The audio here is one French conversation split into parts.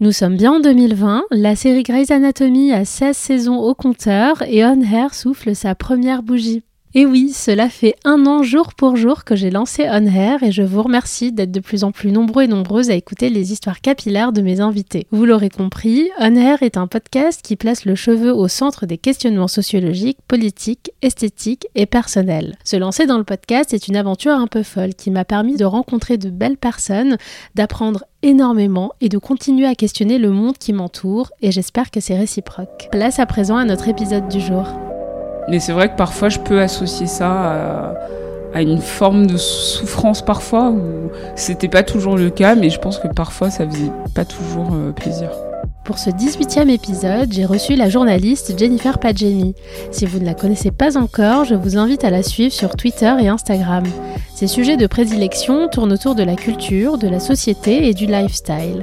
Nous sommes bien en 2020, la série Grey's Anatomy a 16 saisons au compteur et On Air souffle sa première bougie. Et oui, cela fait un an jour pour jour que j'ai lancé On Hair et je vous remercie d'être de plus en plus nombreux et nombreuses à écouter les histoires capillaires de mes invités. Vous l'aurez compris, On Hair est un podcast qui place le cheveu au centre des questionnements sociologiques, politiques, esthétiques et personnels. Se lancer dans le podcast est une aventure un peu folle qui m'a permis de rencontrer de belles personnes, d'apprendre énormément et de continuer à questionner le monde qui m'entoure et j'espère que c'est réciproque. Place à présent à notre épisode du jour. Mais c'est vrai que parfois je peux associer ça à, une forme de souffrance parfois, où c'était pas toujours le cas, mais je pense que parfois ça faisait pas toujours euh, plaisir. Pour ce 18e épisode, j'ai reçu la journaliste Jennifer Padjemi. Si vous ne la connaissez pas encore, je vous invite à la suivre sur Twitter et Instagram. Ses sujets de prédilection tournent autour de la culture, de la société et du lifestyle.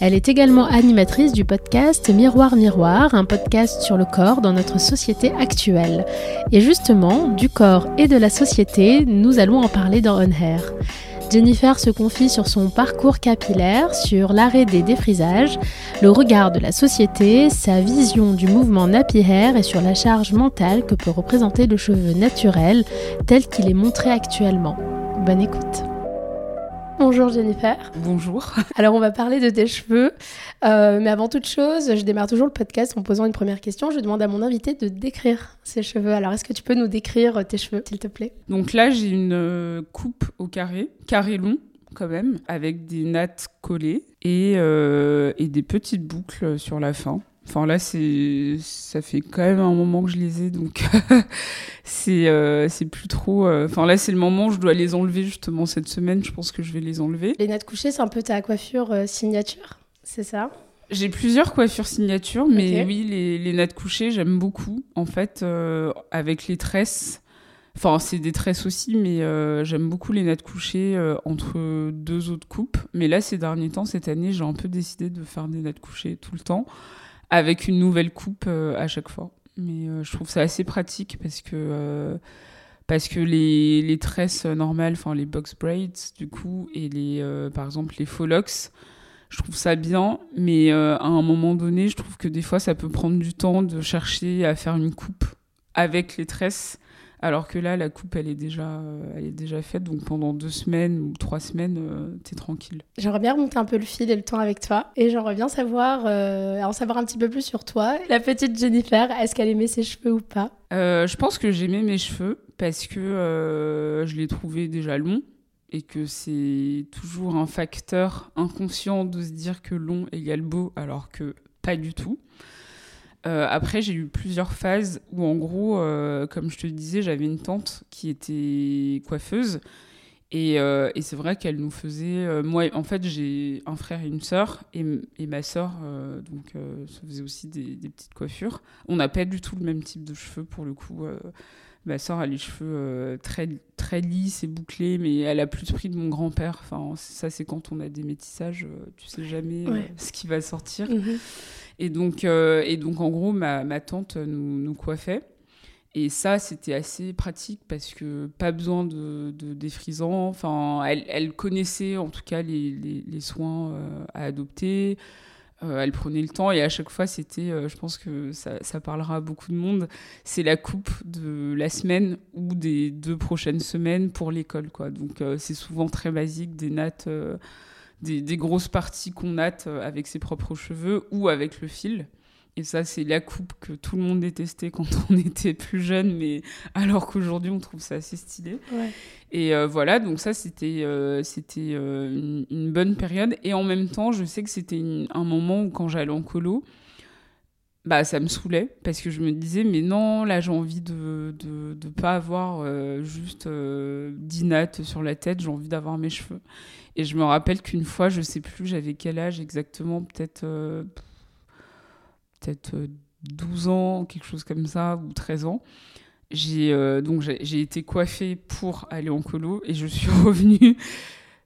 Elle est également animatrice du podcast Miroir Miroir, un podcast sur le corps dans notre société actuelle. Et justement, du corps et de la société, nous allons en parler dans On Hair. Jennifer se confie sur son parcours capillaire, sur l'arrêt des défrisages, le regard de la société, sa vision du mouvement nappy hair et sur la charge mentale que peut représenter le cheveu naturel tel qu'il est montré actuellement. Bonne écoute. Bonjour Jennifer. Bonjour. Alors on va parler de tes cheveux, euh, mais avant toute chose, je démarre toujours le podcast en posant une première question. Je demande à mon invité de décrire ses cheveux. Alors est-ce que tu peux nous décrire tes cheveux, s'il te plaît? Donc là j'ai une euh, coupe au carré, carré long quand même, avec des nattes collées et, euh, et des petites boucles sur la fin. Enfin là, c'est ça fait quand même un moment que je les ai, donc c'est euh, c'est plus trop. Euh, enfin là, c'est le moment où je dois les enlever justement cette semaine. Je pense que je vais les enlever. Les nattes couchées, c'est un peu ta coiffure euh, signature, c'est ça? J'ai plusieurs coiffures signature, mais oui, les, les nattes couchées, j'aime beaucoup. En fait, avec les tresses. Enfin, c'est des tresses aussi, mais j'aime beaucoup les nattes couchées entre deux autres coupes. Mais là, ces derniers temps, cette année, j'ai un peu décidé de faire des nattes couchées tout le temps avec une nouvelle coupe euh, à chaque fois. Mais euh, je trouve ça assez pratique parce que euh, parce que les, les tresses normales, enfin les box braids du coup, et les, par exemple les faux locks, je trouve ça bien, mais à un moment donné, je trouve que des fois ça peut prendre du temps de chercher à faire une coupe avec les tresses alors que là, la coupe, elle est déjà, euh, elle est déjà faite. Donc pendant deux semaines ou trois semaines, euh, t'es tranquille. J'aimerais bien remonter un peu le fil et le temps avec toi. Et j'aimerais bien savoir, euh, en savoir un petit peu plus sur toi. La petite Jennifer, est-ce qu'elle aimait ses cheveux ou pas? Je pense que j'aimais mes cheveux parce que je les trouvais déjà longs et que c'est toujours un facteur inconscient de se dire que long égale beau alors que pas du tout. Euh, après, j'ai eu plusieurs phases où, en gros, euh, comme je te disais, j'avais une tante qui était coiffeuse. Et, euh, c'est vrai qu'elle nous faisait. moi, en fait, j'ai un frère et une sœur. Et, ma sœur, donc, se faisait aussi des petites coiffures. On n'a pas du tout le même type de cheveux pour le coup. Ma sœur a les cheveux très, très lisses et bouclés, mais elle a plus de prix de mon grand-père. Enfin, ça, c'est quand on a des métissages, tu sais jamais ce qui va sortir. Mhm. Et donc, euh, et donc en gros, ma, ma tante nous, nous, coiffait. Et ça, c'était assez pratique parce que pas besoin de, de défrisant. Enfin, elle, elle, connaissait en tout cas les, les, les soins euh, à adopter. Euh, elle prenait le temps et à chaque fois, c'était, je pense que ça, parlera à beaucoup de monde, c'est la coupe de la semaine ou des deux prochaines semaines pour l'école. Quoi. Donc, c'est souvent très basique, des nattes des, grosses parties qu'on natte euh, avec ses propres cheveux ou avec le fil. Et ça, c'est la coupe que tout le monde détestait quand on était plus jeune, mais alors qu'aujourd'hui, on trouve ça assez stylé. Et euh, voilà, donc ça, c'était euh, c'était une, bonne période. Et en même temps, je sais que c'était un moment où, quand j'allais en colo, bah, ça me saoulait parce que je me disais, mais non, là, j'ai envie de ne de, pas avoir juste 10 nattes sur la tête, j'ai envie d'avoir mes cheveux. Et je me rappelle qu'une fois, je sais plus, j'avais quel âge exactement, peut-être euh, peut-être 12 euh, ans, quelque chose comme ça, ou 13 ans. J'ai euh, donc j'ai été coiffée pour aller en colo et je suis revenue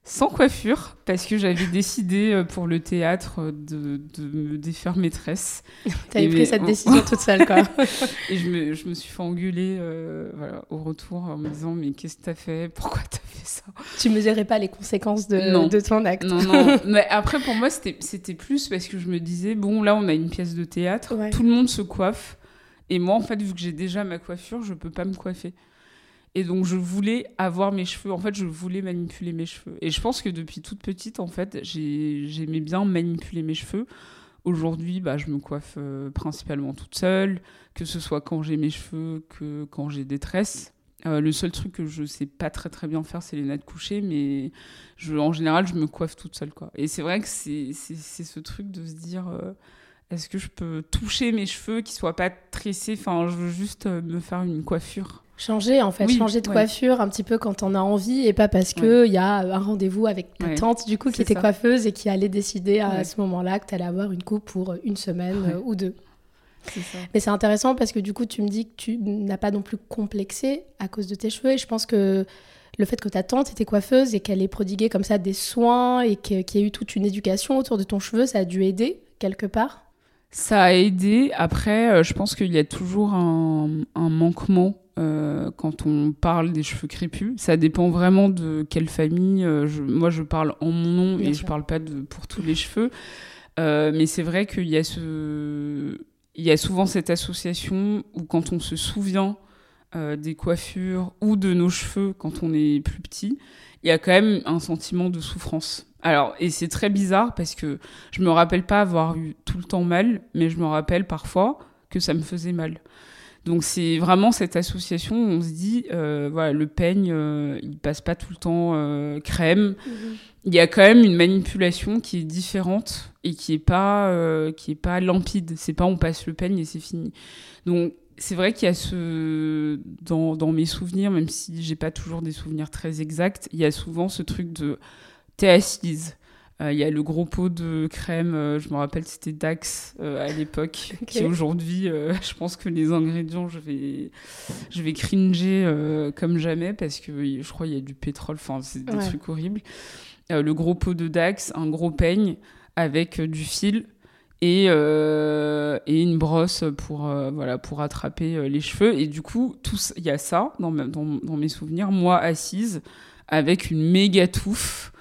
sans coiffure parce que j'avais décidé euh, pour le théâtre de, de me défaire maîtresse. T'avais pris cette décision toute seule, quoi. et je me, je me, suis fait engueuler euh, voilà, au retour en me disant Mais qu'est-ce que t'as fait? Pourquoi t'as fait ça? Tu mesurais pas les conséquences de, de ton acte. Non, non. Mais après, pour moi, c'était plus parce que je me disais Bon, là, on a une pièce de théâtre, tout le monde se coiffe. Et moi, en fait, vu que j'ai déjà ma coiffure, je peux pas me coiffer. Et donc, je voulais avoir mes cheveux. En fait, je voulais manipuler mes cheveux. Et je pense que depuis toute petite, en fait, j'aimais bien manipuler mes cheveux. Aujourd'hui, bah, je me coiffe euh, principalement toute seule, que ce soit quand j'ai mes cheveux que quand j'ai des tresses. Euh, le seul truc que je sais pas très très bien faire, c'est les nattes couchées, mais en général, je me coiffe toute seule. Quoi. Et c'est vrai que c'est ce truc de se dire euh, est-ce que je peux toucher mes cheveux qui soient pas tressés? Enfin, je veux juste me faire une coiffure. Changer en fait, changer de coiffure un petit peu quand on a envie et pas parce qu'il il y a un rendez-vous avec ta tante du coup qui était coiffeuse et qui allait décider à ce moment-là que tu allais avoir une coupe pour une semaine euh, ou deux. Mais c'est intéressant parce que du coup tu me dis que tu n'as pas non plus complexé à cause de tes cheveux et je pense que le fait que ta tante était coiffeuse et qu'elle ait prodigué comme ça des soins et qu'il y ait eu toute une éducation autour de ton cheveu, ça a dû aider quelque part? Ça a aidé. Après, euh, je pense qu'il y a toujours un, un manquement euh, quand on parle des cheveux crépus. Ça dépend vraiment de quelle famille. Euh, moi, je parle en mon nom et je parle pas de, pour tous les cheveux. Euh, mais c'est vrai qu'il y a ce, il y a souvent cette association où quand on se souvient des coiffures ou de nos cheveux quand on est plus petit, il y a quand même un sentiment de souffrance. Alors, et c'est très bizarre parce que je me rappelle pas avoir eu tout le temps mal, mais je me rappelle parfois que ça me faisait mal. Donc c'est vraiment cette association où on se dit, euh, voilà, le peigne, euh, il passe pas tout le temps euh, crème. Mhm. Il y a quand même une manipulation qui est différente et qui est pas, qui est pas limpide. C'est pas on passe le peigne et c'est fini. Donc c'est vrai qu'il y a ce dans, dans, mes souvenirs, même si j'ai pas toujours des souvenirs très exacts, il y a souvent ce truc de t'es assise euh, il y a le gros pot de crème, euh, je me rappelle, c'était Dax euh, à l'époque, qui aujourd'hui, je pense que les ingrédients, je vais, je vais cringer comme jamais parce que je crois qu'il y a du pétrole, enfin, c'est des trucs horribles. le gros pot de Dax, un gros peigne avec du fil et, et une brosse pour, voilà, pour attraper les cheveux. Et du coup, il y a ça dans, dans, dans, mes souvenirs, moi assise avec une méga touffe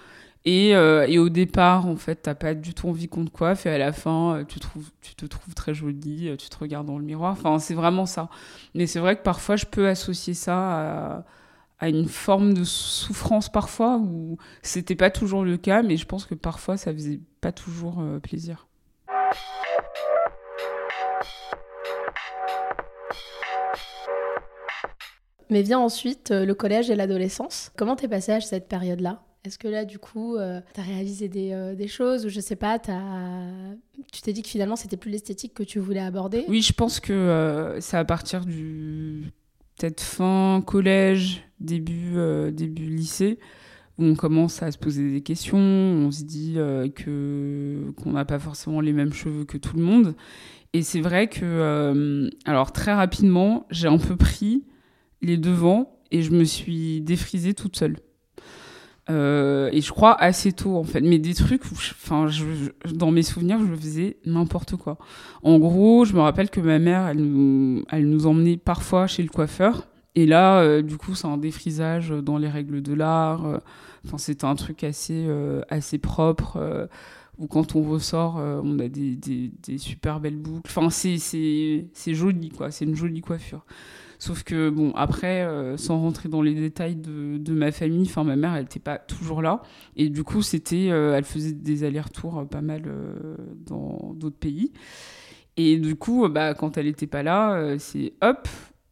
et, euh, et, au départ, en fait, t'as pas du tout envie qu'on te coiffe, et à la fin, euh, tu te trouves très jolie, euh, tu te regardes dans le miroir. Enfin, c'est vraiment ça. Mais c'est vrai que parfois, je peux associer ça à, à une forme de souffrance parfois, où c'était pas toujours le cas, mais je pense que parfois, ça faisait pas toujours plaisir. Mais vient ensuite le collège et l'adolescence. Comment t'es passé à cette période-là? Est-ce que là, du coup, euh, tu as réalisé euh, des, choses ou je sais pas, as... tu t'es dit que finalement, c'était plus l'esthétique que tu voulais aborder? Oui, je pense que euh, c'est à partir du peut-être fin collège, début, début lycée, où on commence à se poser des questions, on se dit que qu'on n'a pas forcément les mêmes cheveux que tout le monde. Et c'est vrai que, alors très rapidement, j'ai un peu pris les devants et je me suis défrisée toute seule. Euh, et je crois assez tôt en fait. Mais des trucs où enfin dans mes souvenirs je faisais n'importe quoi. En gros je me rappelle que ma mère elle nous elle nous emmenait parfois chez le coiffeur. Et là euh, du coup c'est un défrisage dans les règles de l'art. Euh, enfin c'était un truc assez assez propre où quand on ressort on a des, des, super belles boucles. Enfin c'est c'est joli quoi. C'est une jolie coiffure Sauf que, bon, après, euh, sans rentrer dans les détails de, ma famille, enfin, ma mère, elle n'était pas toujours là. Et du coup, c'était, euh, elle faisait des allers-retours euh, pas mal dans d'autres pays. Et du coup, bah, quand elle n'était pas là, c'est hop,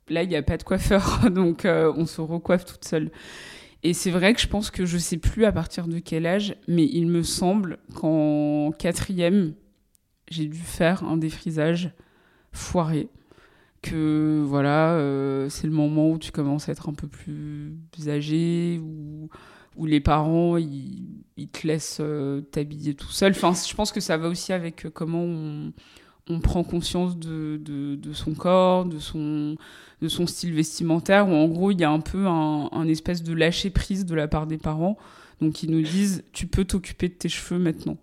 là, il n'y a pas de coiffeur. Donc, on se recoiffe toute seule. Et c'est vrai que je pense que je sais plus à partir de quel âge, mais il me semble qu'en quatrième, j'ai dû faire un défrisage foiré que voilà, euh, c'est le moment où tu commences à être un peu plus âgé, où, où les parents ils, ils te laissent euh, t'habiller tout seul. Enfin, je pense que ça va aussi avec euh, comment on, on prend conscience de, de, de, son corps, de son, de son style vestimentaire, où en gros il y a un peu un, espèce de lâcher prise de la part des parents. Donc ils nous disent tu peux t'occuper de tes cheveux maintenant.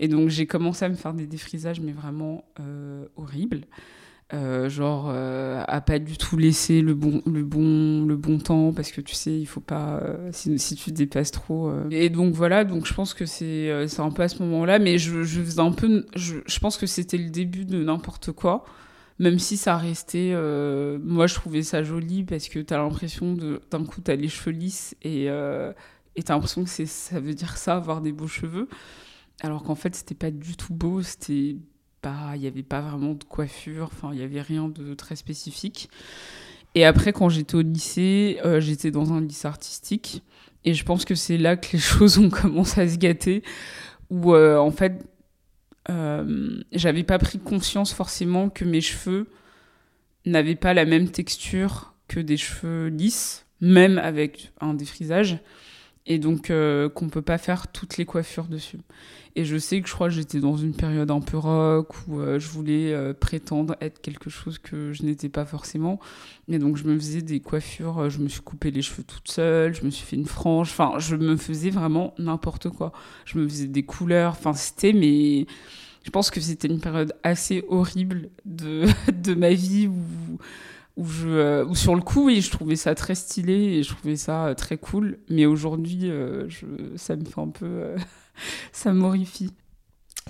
Et donc j'ai commencé à me faire des défrisages, mais vraiment horribles. Euh, genre euh, à pas du tout laisser le bon, le, bon, le bon temps parce que tu sais, il faut pas. si, si, tu dépasses trop. Et donc voilà, donc je pense que c'est un peu à ce moment-là, mais je, je faisais un peu. Je, je pense que c'était le début de n'importe quoi même si ça restait. Euh, moi, je trouvais ça joli parce que t'as l'impression de. D'un coup, t'as les cheveux lisses et euh, t'as l'impression que ça veut dire ça, avoir des beaux cheveux. Alors qu'en fait, c'était pas du tout beau. C'était Il n'y avait pas vraiment de coiffure. Enfin, il n'y avait rien de très spécifique. Et après, quand j'étais au lycée, euh, j'étais dans un lycée artistique. Et je pense que c'est là que les choses ont commencé à se gâter. Où, euh, en fait, euh, j'avais pas pris conscience forcément que mes cheveux n'avaient pas la même texture que des cheveux lisses, même avec un défrisage, et donc euh, qu'on peut pas faire toutes les coiffures dessus. Et je sais que je crois que j'étais dans une période un peu rock où euh, je voulais prétendre être quelque chose que je n'étais pas forcément. Et donc je me faisais des coiffures, je me suis coupé les cheveux toute seule, je me suis fait une frange, enfin je me faisais vraiment n'importe quoi. Je me faisais des couleurs, enfin c'était mais je pense que c'était une période assez horrible de, de ma vie où, où, je, euh, où sur le coup, oui, je trouvais ça très stylé et je trouvais ça euh, très cool. Mais aujourd'hui, euh, ça me fait un peu. ça m'horrifie.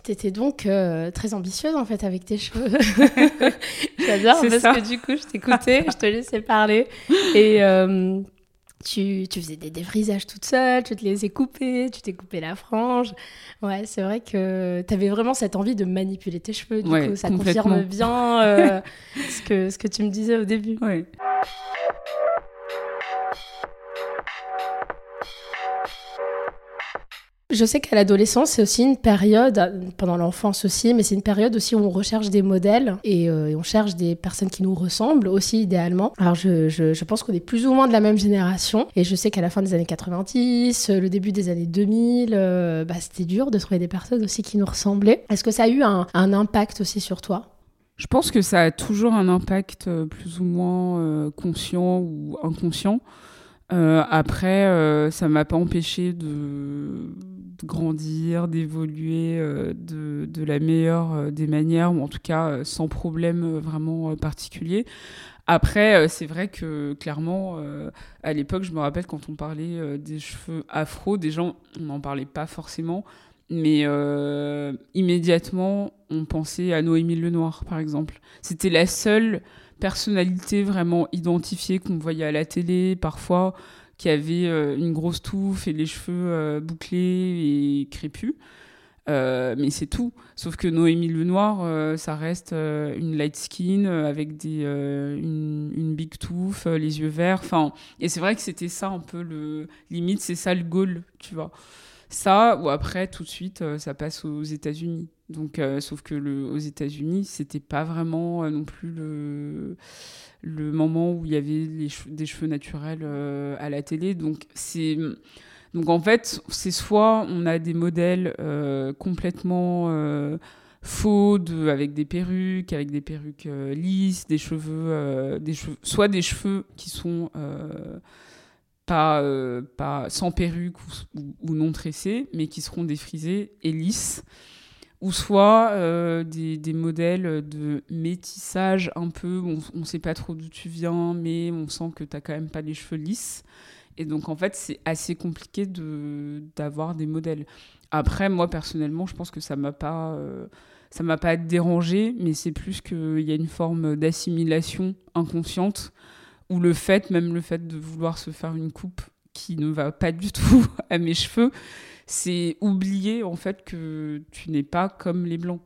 T'étais donc très ambitieuse en fait avec tes cheveux. J'adore parce que du coup je t'écoutais, je te laissais parler et tu, tu, faisais des défrisages toute seule, tu te les ai coupés, tu t'es coupé la frange. Ouais, c'est vrai que tu avais vraiment cette envie de manipuler tes cheveux. Du coup, ça confirme bien euh, ce, que, ce que tu me disais au début. Ouais. Je sais qu'à l'adolescence, c'est aussi une période, pendant l'enfance aussi, mais c'est une période aussi où on recherche des modèles et, euh, on cherche des personnes qui nous ressemblent aussi idéalement. Alors je, je, pense qu'on est plus ou moins de la même génération et je sais qu'à la fin des années 90, le début des années 2000, euh, bah, c'était dur de trouver des personnes aussi qui nous ressemblaient. Est-ce que ça a eu un, impact aussi sur toi? Je pense que ça a toujours un impact euh, plus ou moins conscient ou inconscient. Euh, après, euh, ça m'a pas empêché de, grandir, d'évoluer euh, de, de, la meilleure des manières, ou en tout cas sans problème vraiment particulier. Après, c'est vrai que clairement, à l'époque, je me rappelle quand on parlait des cheveux afro, des gens, on n'en parlait pas forcément, mais immédiatement, on pensait à Noémie Lenoir, par exemple. C'était la seule personnalité vraiment identifiée qu'on voyait à la télé parfois, qui avait euh, une grosse touffe et les cheveux euh, bouclés et crépus. Euh, mais c'est tout. Sauf que Noémie Lenoir, ça reste une light skin avec une, une, big touffe, les yeux verts. Enfin, et c'est vrai que c'était ça un peu le limite, c'est ça le goal, tu vois. Ça, ou après, tout de suite, ça passe aux États-Unis. Donc, euh, sauf que aux États-Unis, c'était pas vraiment euh, non plus le, le moment où il y avait des cheveux naturels euh, à la télé. Donc, c'est. Donc en fait, c'est soit on a des modèles complètement faux, de, avec des perruques, avec des perruques lisses, des cheveux, des cheveux, soit des cheveux qui sont pas, pas sans perruque ou, non tressés, mais qui seront défrisés et lisses ou soit euh, des, modèles de métissage un peu, on ne sait pas trop d'où tu viens, mais on sent que tu n'as quand même pas les cheveux lisses. Et donc, en fait, c'est assez compliqué d'avoir des modèles. Après, moi, personnellement, je pense que ça m'a pas... Euh, m'a pas dérangé, mais c'est plus qu'il y a une forme d'assimilation inconsciente, ou le fait, même le fait de vouloir se faire une coupe qui ne va pas du tout à mes cheveux, c'est oublier en fait que tu n'es pas comme les blancs.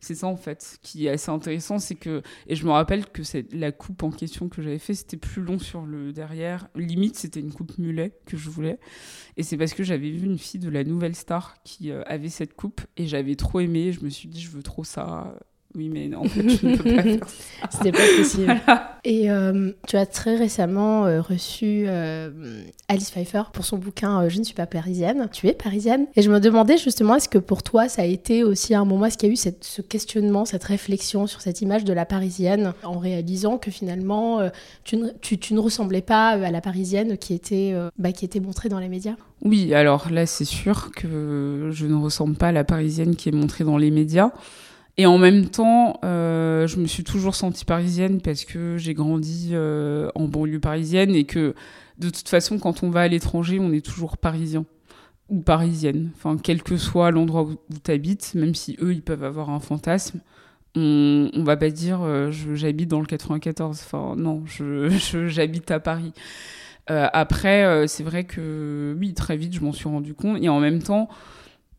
C'est ça en fait qui est assez intéressant, c'est que et je me rappelle que c'est la coupe en question que j'avais fait, c'était plus long sur le derrière. Limite, c'était une coupe mulet que je voulais, et c'est parce que j'avais vu une fille de la Nouvelle Star qui euh, avait cette coupe et j'avais trop aimé. Je me suis dit, je veux trop ça. Oui, mais non, en fait, je ne peux pas faire ça. C'était pas possible. Et euh, tu as très récemment euh, reçu euh, Alice Pfeiffer pour son bouquin Je ne suis pas parisienne. Tu es parisienne. Et je me demandais justement, est-ce que pour toi, ça a été aussi un moment, est-ce qu'il y a eu cette, ce questionnement, cette réflexion sur cette image de la parisienne, en réalisant que finalement, tu ne, tu, tu, ne ressemblais pas à la parisienne qui était, bah, qui était montrée dans les médias? Oui, alors là, c'est sûr que je ne ressemble pas à la parisienne qui est montrée dans les médias. Et en même temps, euh, je me suis toujours sentie parisienne parce que j'ai grandi euh, en banlieue parisienne et que de toute façon, quand on va à l'étranger, on est toujours parisien ou parisienne. Enfin, quel que soit l'endroit où, tu habites, même si eux, ils peuvent avoir un fantasme, on, on va pas dire euh, j'habite dans le 94. Enfin, non, j'habite à Paris. après, c'est vrai que oui, très vite, je m'en suis rendu compte. Et en même temps,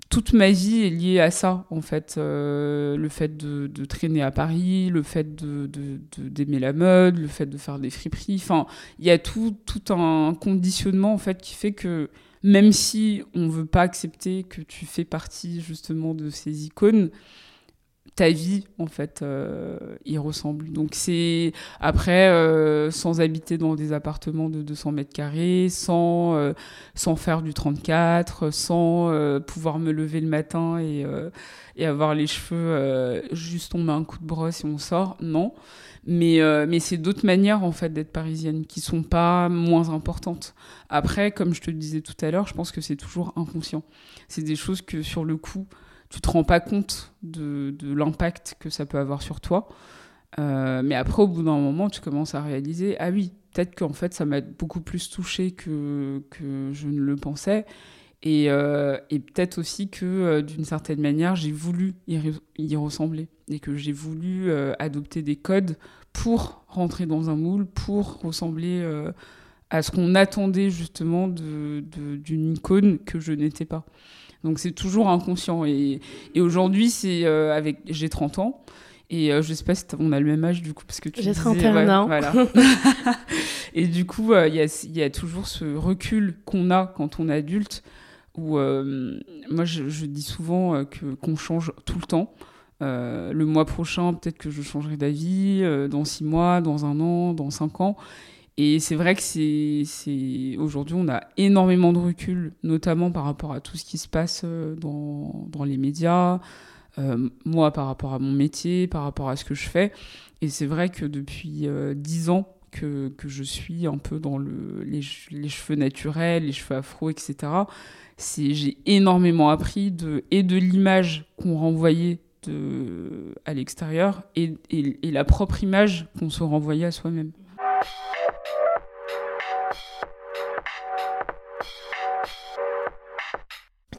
toute ma vie est liée à ça, en fait. Euh, le fait de, traîner à Paris, le fait d'aimer de, la mode, le fait de faire des friperies. Enfin, il y a tout, tout un conditionnement, en fait, qui fait que même si on veut pas accepter que tu fais partie, justement, de ces icônes, ta vie en fait euh, y ressemble. Donc c'est après euh, sans habiter dans des appartements de 200 mètres carrés sans euh, sans faire du 34 sans pouvoir me lever le matin et, et avoir les cheveux juste on met un coup de brosse et on sort non. Mais mais c'est d'autres manières en fait d'être parisienne qui sont pas moins importantes. Après comme je te le disais tout à l'heure je pense que c'est toujours inconscient. C'est des choses que sur le coup tu te rends pas compte de, l'impact que ça peut avoir sur toi. Euh, mais après, au bout d'un moment, tu commences à réaliser, ah oui, peut-être qu'en fait, ça m'a beaucoup plus touché que, que je ne le pensais. Et, euh, et peut-être aussi que, euh, d'une certaine manière, j'ai voulu y, y, ressembler. Et que j'ai voulu adopter des codes pour rentrer dans un moule, pour ressembler à ce qu'on attendait justement d'une icône que je n'étais pas. Donc c'est toujours inconscient. Et, et aujourd'hui, c'est euh, avec j'ai 30 ans. Et euh, je sais pas si on a le même âge du coup, parce que tu J'ai 31 ans. Voilà. et du coup, euh, il y, a, y, a, toujours ce recul qu'on a quand on est adulte, où moi je, je, dis souvent que qu'on change tout le temps. le mois prochain, peut-être que je changerai d'avis, dans six mois, dans un an, dans cinq ans. Et c'est vrai que c'est, aujourd'hui, on a énormément de recul, notamment par rapport à tout ce qui se passe euh, dans, dans les médias, euh, moi par rapport à mon métier, par rapport à ce que je fais. Et c'est vrai que depuis euh, dix ans que, que, je suis un peu dans le, les, cheveux naturels, les cheveux afro, etc., c'est, j'ai énormément appris de, et de l'image qu'on renvoyait à l'extérieur et, et la propre image qu'on se renvoyait à soi-même.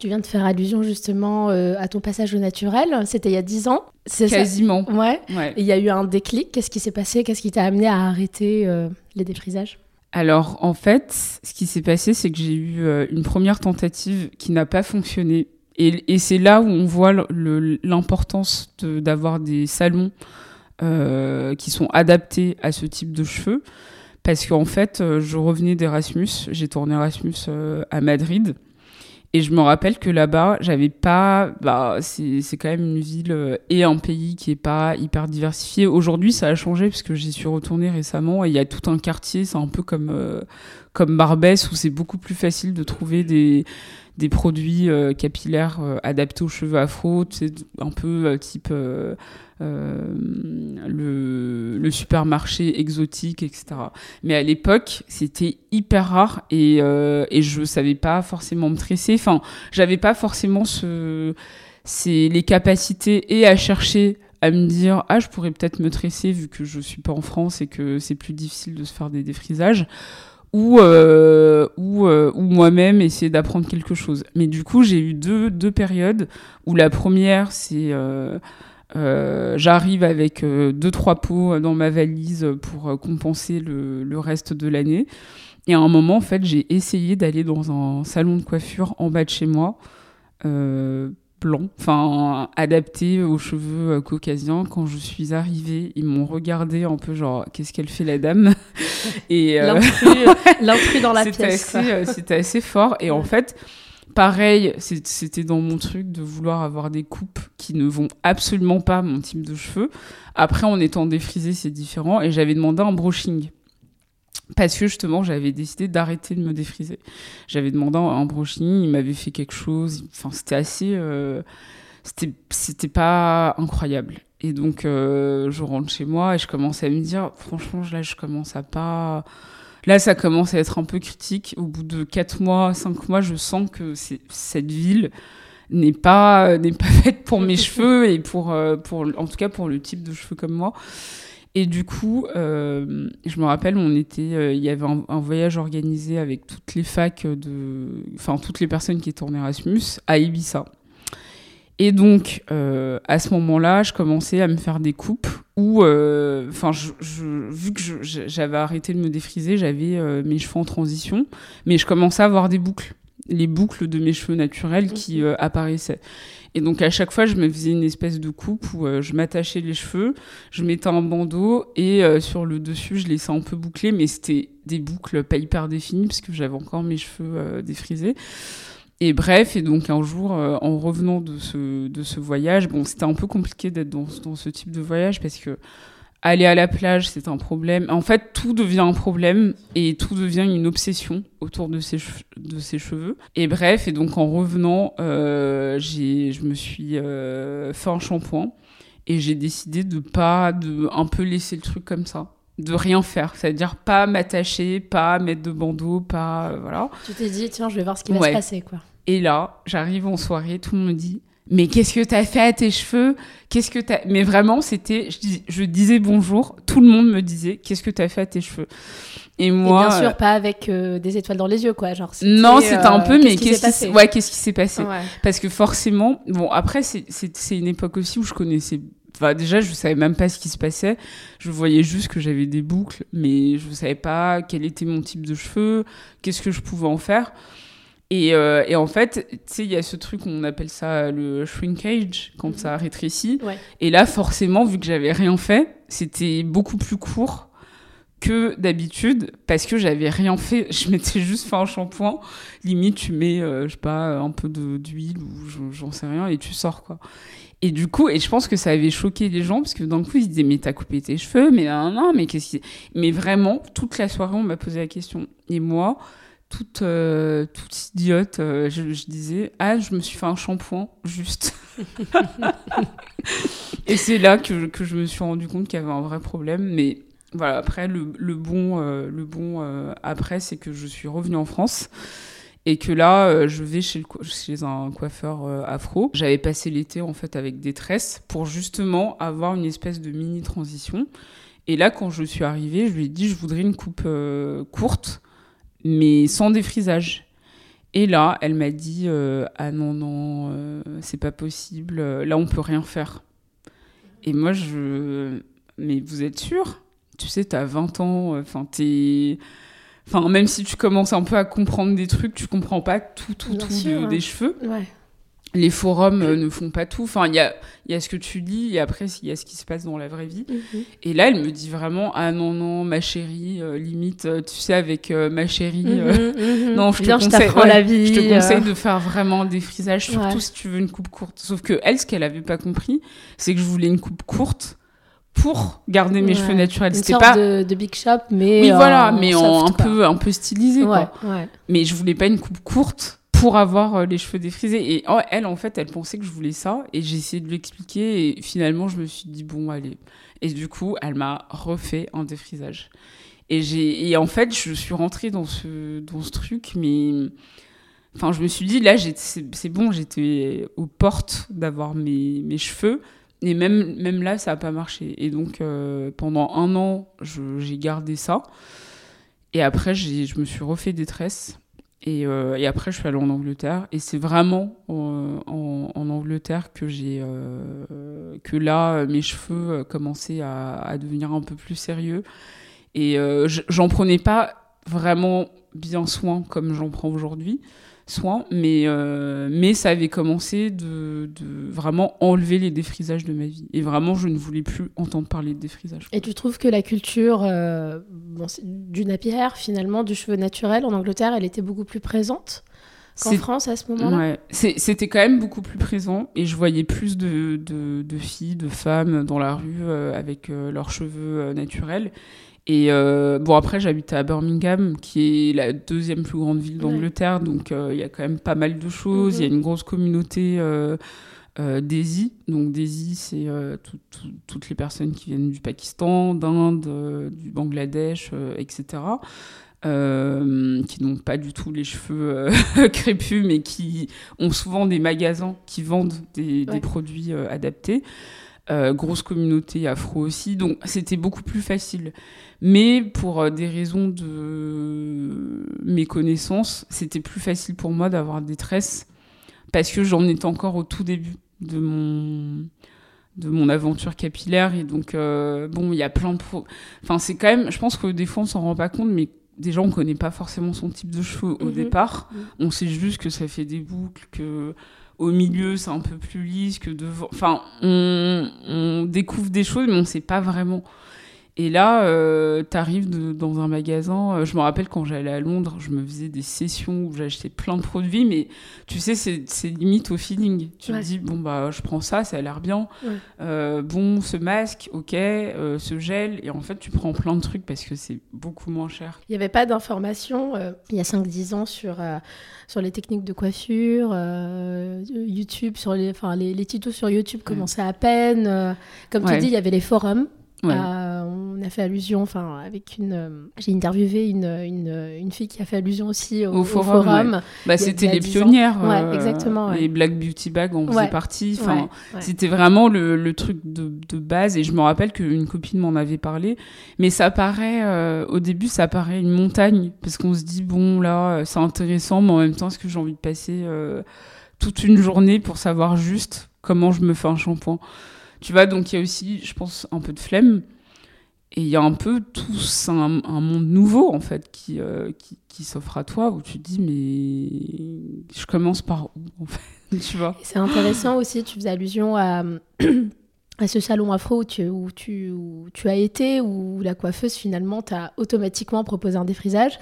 Tu viens de faire allusion justement euh, à ton passage au naturel. C'était il y a 10 ans. Quasiment. Ouais. il y a eu un déclic. Qu'est-ce qui s'est passé? Qu'est-ce qui t'a amené à arrêter euh, les défrisages? Alors, en fait, ce qui s'est passé, c'est que j'ai eu euh, une première tentative qui n'a pas fonctionné. Et, et c'est là où on voit l'importance d'avoir des salons qui sont adaptés à ce type de cheveux. Parce qu'en fait, je revenais d'Erasmus. J'ai tourné Erasmus à Madrid. Et je me rappelle que là-bas, j'avais pas. Bah, c'est quand même une ville euh, et un pays qui est pas hyper diversifié. Aujourd'hui, ça a changé parce que j'y suis retournée récemment et il y a tout un quartier. C'est un peu comme euh, comme Barbès où c'est beaucoup plus facile de trouver des des produits euh, capillaires adaptés aux cheveux afro, c'est un peu type le, le, supermarché exotique, etc. Mais à l'époque, c'était hyper rare et, euh, et je savais pas forcément me tresser. Enfin, j'avais pas forcément ce, c'est les capacités et à chercher à me dire ah je pourrais peut-être me tresser vu que je suis pas en France et que c'est plus difficile de se faire des défrisages ou euh, ou, euh, ou moi-même essayer d'apprendre quelque chose. Mais du coup j'ai eu deux deux périodes où la première c'est euh, euh, j'arrive avec euh, deux trois pots dans ma valise pour euh, compenser le, le reste de l'année. Et à un moment, en fait, j'ai essayé d'aller dans un salon de coiffure en bas de chez moi, blanc, enfin adapté aux cheveux caucasiens. Quand je suis arrivée, ils m'ont regardé un peu genre qu'est-ce qu'elle fait la dame? Et l'intrus dans la pièce. C'était assez fort. Et en fait, Pareil, c'était dans mon truc de vouloir avoir des coupes qui ne vont absolument pas mon type de cheveux. Après, en étant défrisé, c'est différent. Et j'avais demandé un brushing. Parce que justement, j'avais décidé d'arrêter de me défriser. J'avais demandé un brushing, il m'avait fait quelque chose. Enfin, c'était assez. Euh, c'était pas incroyable. Et donc, euh, je rentre chez moi et je commence à me dire, franchement, là, je commence à pas Là, ça commence à être un peu critique. Au bout de 4 mois, 5 mois, je sens que cette ville n'est pas, n'est pas faite pour mes cheveux et pour, pour, en tout cas pour le type de cheveux comme moi. Et du coup, euh, je me rappelle, on était, euh, il y avait un, voyage organisé avec toutes les facs de, enfin toutes les personnes qui étaient en Erasmus à Ibiza. Et donc, euh, à ce moment-là, je commençais à me faire des coupes où, enfin, vu que j'avais arrêté de me défriser, j'avais mes cheveux en transition, mais je commençais à avoir des boucles, les boucles de mes cheveux naturels qui mhm. apparaissaient. Et donc à chaque fois, je me faisais une espèce de coupe où euh, je m'attachais les cheveux, je mettais un bandeau et euh, sur le dessus, je laissais un peu boucler, mais c'était des boucles pas hyper définies parce que j'avais encore mes cheveux euh, défrisés. Et bref, et donc un jour, en revenant de ce, de ce voyage, bon, c'était un peu compliqué d'être dans, dans ce type de voyage parce que aller à la plage, c'est un problème. En fait, tout devient un problème et tout devient une obsession autour de ses, de ses cheveux. Et bref, et donc en revenant, euh, je me suis euh, fait un shampoing et j'ai décidé de pas, de un peu laisser le truc comme ça. De rien faire, c'est-à-dire pas m'attacher, pas mettre de bandeau, pas. Euh, voilà. Tu t'es dit, tiens, je vais voir ce qui va se passer, quoi. Et là, j'arrive en soirée, tout le monde me dit mais qu'est-ce que t'as fait à tes cheveux? Qu'est-ce que t'as Mais vraiment, c'était, je, disais bonjour, tout le monde me disait qu'est-ce que t'as fait à tes cheveux? Et moi, bien sûr, pas avec euh, des étoiles dans les yeux, quoi. Genre. Non, c'était un peu, mais qu'est-ce qui s'est passé? Ouais, qu'est-ce qui s'est passé? Parce que forcément, bon, après, c'est une époque aussi où je connaissais Enfin, déjà, je savais même pas ce qui se passait. Je voyais juste que j'avais des boucles, mais je savais pas quel était mon type de cheveux, qu'est-ce que je pouvais en faire. Et, euh, et, en fait, tu sais, il y a ce truc, on appelle ça le shrinkage, quand ça rétrécit. Et là, forcément, vu que j'avais rien fait, c'était beaucoup plus court que d'habitude parce que j'avais rien fait. Je m'étais juste fait un shampoing. Limite, tu mets, euh, je sais pas, un peu d'huile ou j'en sais rien et tu sors, quoi. Et du coup, et je pense que ça avait choqué les gens parce que d'un coup, ils se disaient, mais t'as coupé tes cheveux, mais non, non, mais qu'est-ce qui. Mais vraiment, toute la soirée, on m'a posé la question. Et moi, toute, euh, idiote, euh, je, disais Ah, je me suis fait un shampoing, juste. et c'est là que, je me suis rendu compte qu'il y avait un vrai problème. Mais voilà, après, le, bon, euh, le bon après, c'est que je suis revenue en France. Et que là, je vais chez, chez un coiffeur afro. J'avais passé l'été en fait avec des tresses pour justement avoir une espèce de mini transition. Et là, quand je suis arrivée, je lui ai dit je voudrais une coupe courte mais sans défrisage. Et là, elle m'a dit euh, Ah non, non, euh, c'est pas possible, là on peut rien faire. Et moi, je. Mais vous êtes sûr? Tu sais, t'as 20 ans, enfin, t'es. Enfin, même si tu commences un peu à comprendre des trucs, tu comprends pas tout, tout, tout hein. des cheveux. Ouais les forums euh, ne font pas tout. Enfin, il y a, y a ce que tu dis et après, il y a ce qui se passe dans la vraie vie. Mhm. Et là, elle me dit vraiment Ah non, non, ma chérie, euh, limite, euh, tu sais, avec ma chérie, mhm, mhm. non, je te, conseille, la vie, je te conseille de faire vraiment des frisages, surtout si tu veux une coupe courte. Sauf que elle, ce qu'elle avait pas compris, c'est que je voulais une coupe courte pour garder mes cheveux naturels. C'était pas de, de, big shop, mais oui, voilà, mais un peu un peu stylisé. Quoi. Mais je voulais pas une coupe courte pour avoir euh, les cheveux défrisés. Et oh, elle, en fait, elle pensait que je voulais ça. Et j'ai essayé de lui expliquer. Et finalement, je me suis dit, bon, allez. Et du coup, elle m'a refait un défrisage. Et, et en fait, je suis rentrée dans ce, dans ce truc, mais. Enfin, je me suis dit, là, c'est, bon, j'étais aux portes d'avoir mes, mes cheveux. Et même, même là, ça n'a pas marché. Et donc, euh, pendant un an, j'ai gardé ça. Et après, je me suis refait des tresses. Et, euh, et, après, je suis allée en Angleterre. Et c'est vraiment euh, en, en, Angleterre que j'ai euh, que là, mes cheveux commençaient à, à, devenir un peu plus sérieux. Et j'en prenais pas vraiment bien soin comme j'en prends aujourd'hui soin, mais, euh, mais ça avait commencé de, de, vraiment enlever les défrisages de ma vie. Et vraiment, je ne voulais plus entendre parler de défrisage. Et tu trouves que la culture euh, du nappy finalement, du cheveu naturel en Angleterre, elle était beaucoup plus présente qu'en France à ce moment-là? Ouais. C'était quand même beaucoup plus présent et je voyais plus de, de, de filles, de femmes dans la rue euh, avec leurs cheveux naturels. Et euh, bon, après, j'habite à Birmingham, qui est la deuxième plus grande ville d'Angleterre, donc euh, il y a quand même pas mal de choses. Il y a mhm. une grosse communauté euh, euh. Donc, Desi, c'est toutes les personnes qui viennent du Pakistan, d'Inde, du Bangladesh, etc. qui n'ont pas du tout les cheveux crépus, mais qui ont souvent des magasins qui vendent des, des produits adaptés. Grosse communauté afro aussi, donc c'était beaucoup plus facile. Mais pour des raisons de méconnaissance, c'était plus facile pour moi d'avoir des tresses parce que j'en étais encore au tout début de mon de mon aventure capillaire et donc euh, bon il y a plein de enfin c'est quand même je pense que des fois on s'en rend pas compte mais déjà on connaît pas forcément son type de cheveux au mhm. départ mhm. on sait juste que ça fait des boucles que au milieu c'est un peu plus lisse que devant. Enfin on, on découvre des choses mais on sait pas vraiment et là, euh, tu arrives dans un magasin. Euh, je me rappelle quand j'allais à Londres, je me faisais des sessions où j'achetais plein de produits, mais tu sais, c'est limite au feeling. Tu te dis, bon, bah, je prends ça, ça a l'air bien. Euh, bon, ce masque, ok, ce gel. Et en fait, tu prends plein de trucs parce que c'est beaucoup moins cher. Il n'y avait pas d'informations il y a 5-10 ans sur, sur les techniques de coiffure. YouTube, sur les, les, les, tutos sur YouTube commençaient à peine. comme tu dis, il y avait les forums. Euh, on a fait allusion, enfin, avec une. Euh, j'ai interviewé une, une, une, fille qui a fait allusion aussi au, forum. Bah, c'était les pionnières. Euh, exactement. Les Black Beauty Bag en faisait partie. Enfin, c'était vraiment le, le truc de, de, base. Et je me rappelle qu'une copine m'en avait parlé. Mais ça paraît, au début, ça paraît une montagne. Parce qu'on se dit, bon, là, c'est intéressant, mais en même temps, est-ce que j'ai envie de passer toute une journée pour savoir juste comment je me fais un shampoing? Tu vois, donc il y a aussi, je pense, un peu de flemme. Et il y a un peu tout un, un, monde nouveau, en fait, qui, euh, qui, qui s'offre à toi, où tu te dis, mais je commence par où, en fait, tu vois? C'est intéressant aussi, tu faisais allusion à, à ce salon afro où tu, où, tu, où tu, as été, où la coiffeuse, finalement, t'a automatiquement proposé un défrisage.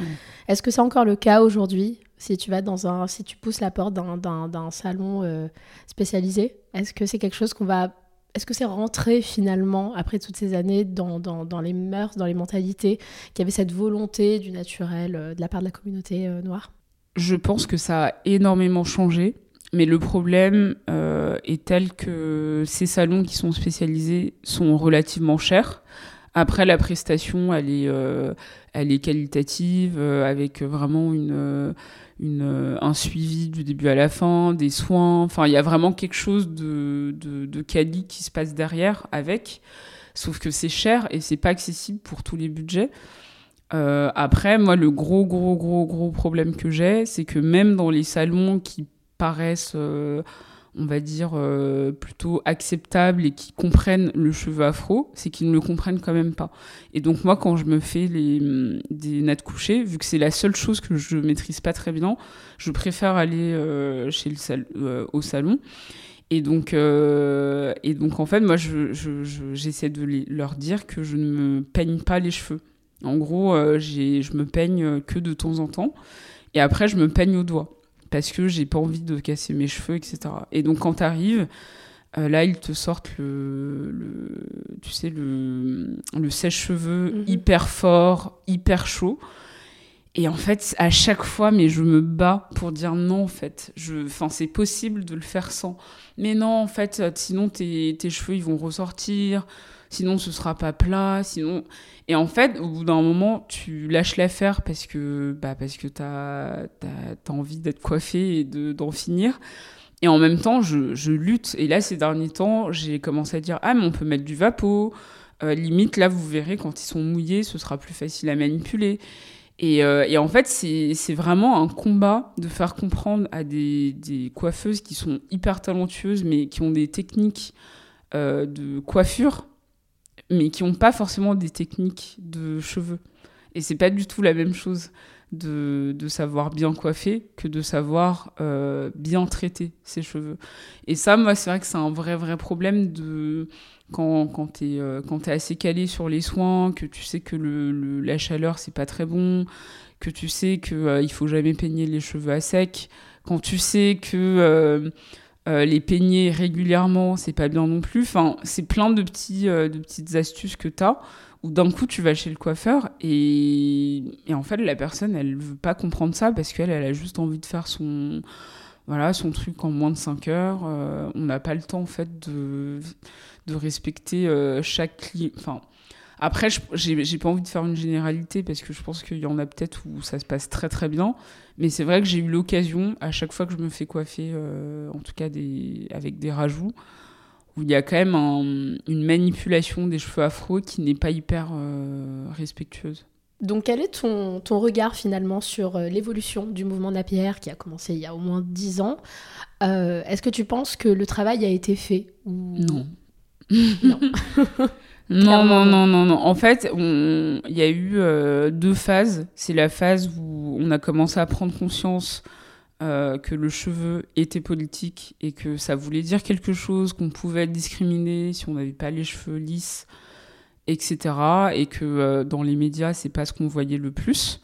Est-ce que c'est encore le cas aujourd'hui si tu vas dans un, si tu pousses la porte d'un salon euh, spécialisé, est-ce que c'est quelque chose qu'on va est-ce que c'est rentré finalement, après toutes ces années, dans, dans, les mœurs, dans les mentalités, qu'il y avait cette volonté du naturel euh, de la part de la communauté euh, noire? Je pense que ça a énormément changé. Mais le problème euh, est tel que ces salons qui sont spécialisés sont relativement chers. Après, la prestation, elle est, elle est qualitative, avec vraiment une, euh, un suivi du début à la fin, des soins. Enfin, il y a vraiment quelque chose de, de, de quali qui se passe derrière avec. Sauf que c'est cher et c'est pas accessible pour tous les budgets. Euh, après, moi, le gros, gros, gros, gros problème que j'ai, c'est que même dans les salons qui paraissent euh, on va dire, euh, plutôt acceptables et qui comprennent le cheveu afro, c'est qu'ils ne le comprennent quand même pas. Et donc moi, quand je me fais les, mm, des nattes couchées, vu que c'est la seule chose que je maîtrise pas très bien, je préfère aller euh, chez le euh, au salon. Et donc, et donc, en fait, moi, j'essaie de leur dire que je ne me peigne pas les cheveux. En gros, je me peigne que de temps en temps. Et après, je me peigne au doigt parce que j'ai pas envie de casser mes cheveux, etc. Et donc quand tu arrives, euh, là, ils te sortent le, tu sais, le, le sèche-cheveux mhm. hyper fort, hyper chaud. Et en fait, à chaque fois, mais je me bats pour dire non, en fait. Enfin, c'est possible de le faire sans. Mais non, en fait, sinon tes, tes cheveux, ils vont ressortir sinon ce sera pas plat, sinon... Et en fait, au bout d'un moment, tu lâches l'affaire parce que, bah, parce que t'as as, envie d'être coiffé et d'en finir. Et en même temps, je, je, lutte. Et là, ces derniers temps, j'ai commencé à dire, ah, mais on peut mettre du vapeau. Euh, limite, là, vous verrez, quand ils sont mouillés, ce sera plus facile à manipuler. Et, euh, et, en fait, c'est vraiment un combat de faire comprendre à des, des, coiffeuses qui sont hyper talentueuses, mais qui ont des techniques euh, de coiffure mais qui n'ont pas forcément des techniques de cheveux. Et c'est pas du tout la même chose de, de savoir bien coiffer que de savoir euh, bien traiter ses cheveux. Et ça, moi, c'est vrai que c'est un vrai, vrai problème de quand, quand tu es, euh, assez calé sur les soins, que tu sais que le, la chaleur, c'est pas très bon, que tu sais qu'il euh, faut jamais peigner les cheveux à sec, quand tu sais que euh, les peigner régulièrement, c'est pas bien non plus. Enfin, c'est plein de, petits, euh, de petites astuces que tu as où d'un coup tu vas chez le coiffeur et, et, en fait la personne elle veut pas comprendre ça parce qu'elle elle a juste envie de faire son voilà son truc en moins de 5 heures euh, on n'a pas le temps en fait de, de respecter chaque client enfin Après, j'ai pas envie de faire une généralité parce que je pense qu'il y en a peut-être où ça se passe très très bien. Mais c'est vrai que j'ai eu l'occasion, à chaque fois que je me fais coiffer, euh, en tout cas des, avec des rajouts, où il y a quand même une manipulation des cheveux afro qui n'est pas hyper euh, respectueuse. Donc quel est ton, ton regard finalement sur euh, l'évolution du mouvement Napier qui a commencé il y a au moins dix ans? Est-ce que tu penses que le travail a été fait Non. non. Non, non, non, non, non. En fait, il y a eu euh, deux phases. C'est la phase où on a commencé à prendre conscience euh, que le cheveu était politique et que ça voulait dire quelque chose, qu'on pouvait être discriminé si on n'avait pas les cheveux lisses, etc. Et que euh, dans les médias, c'est pas ce qu'on voyait le plus.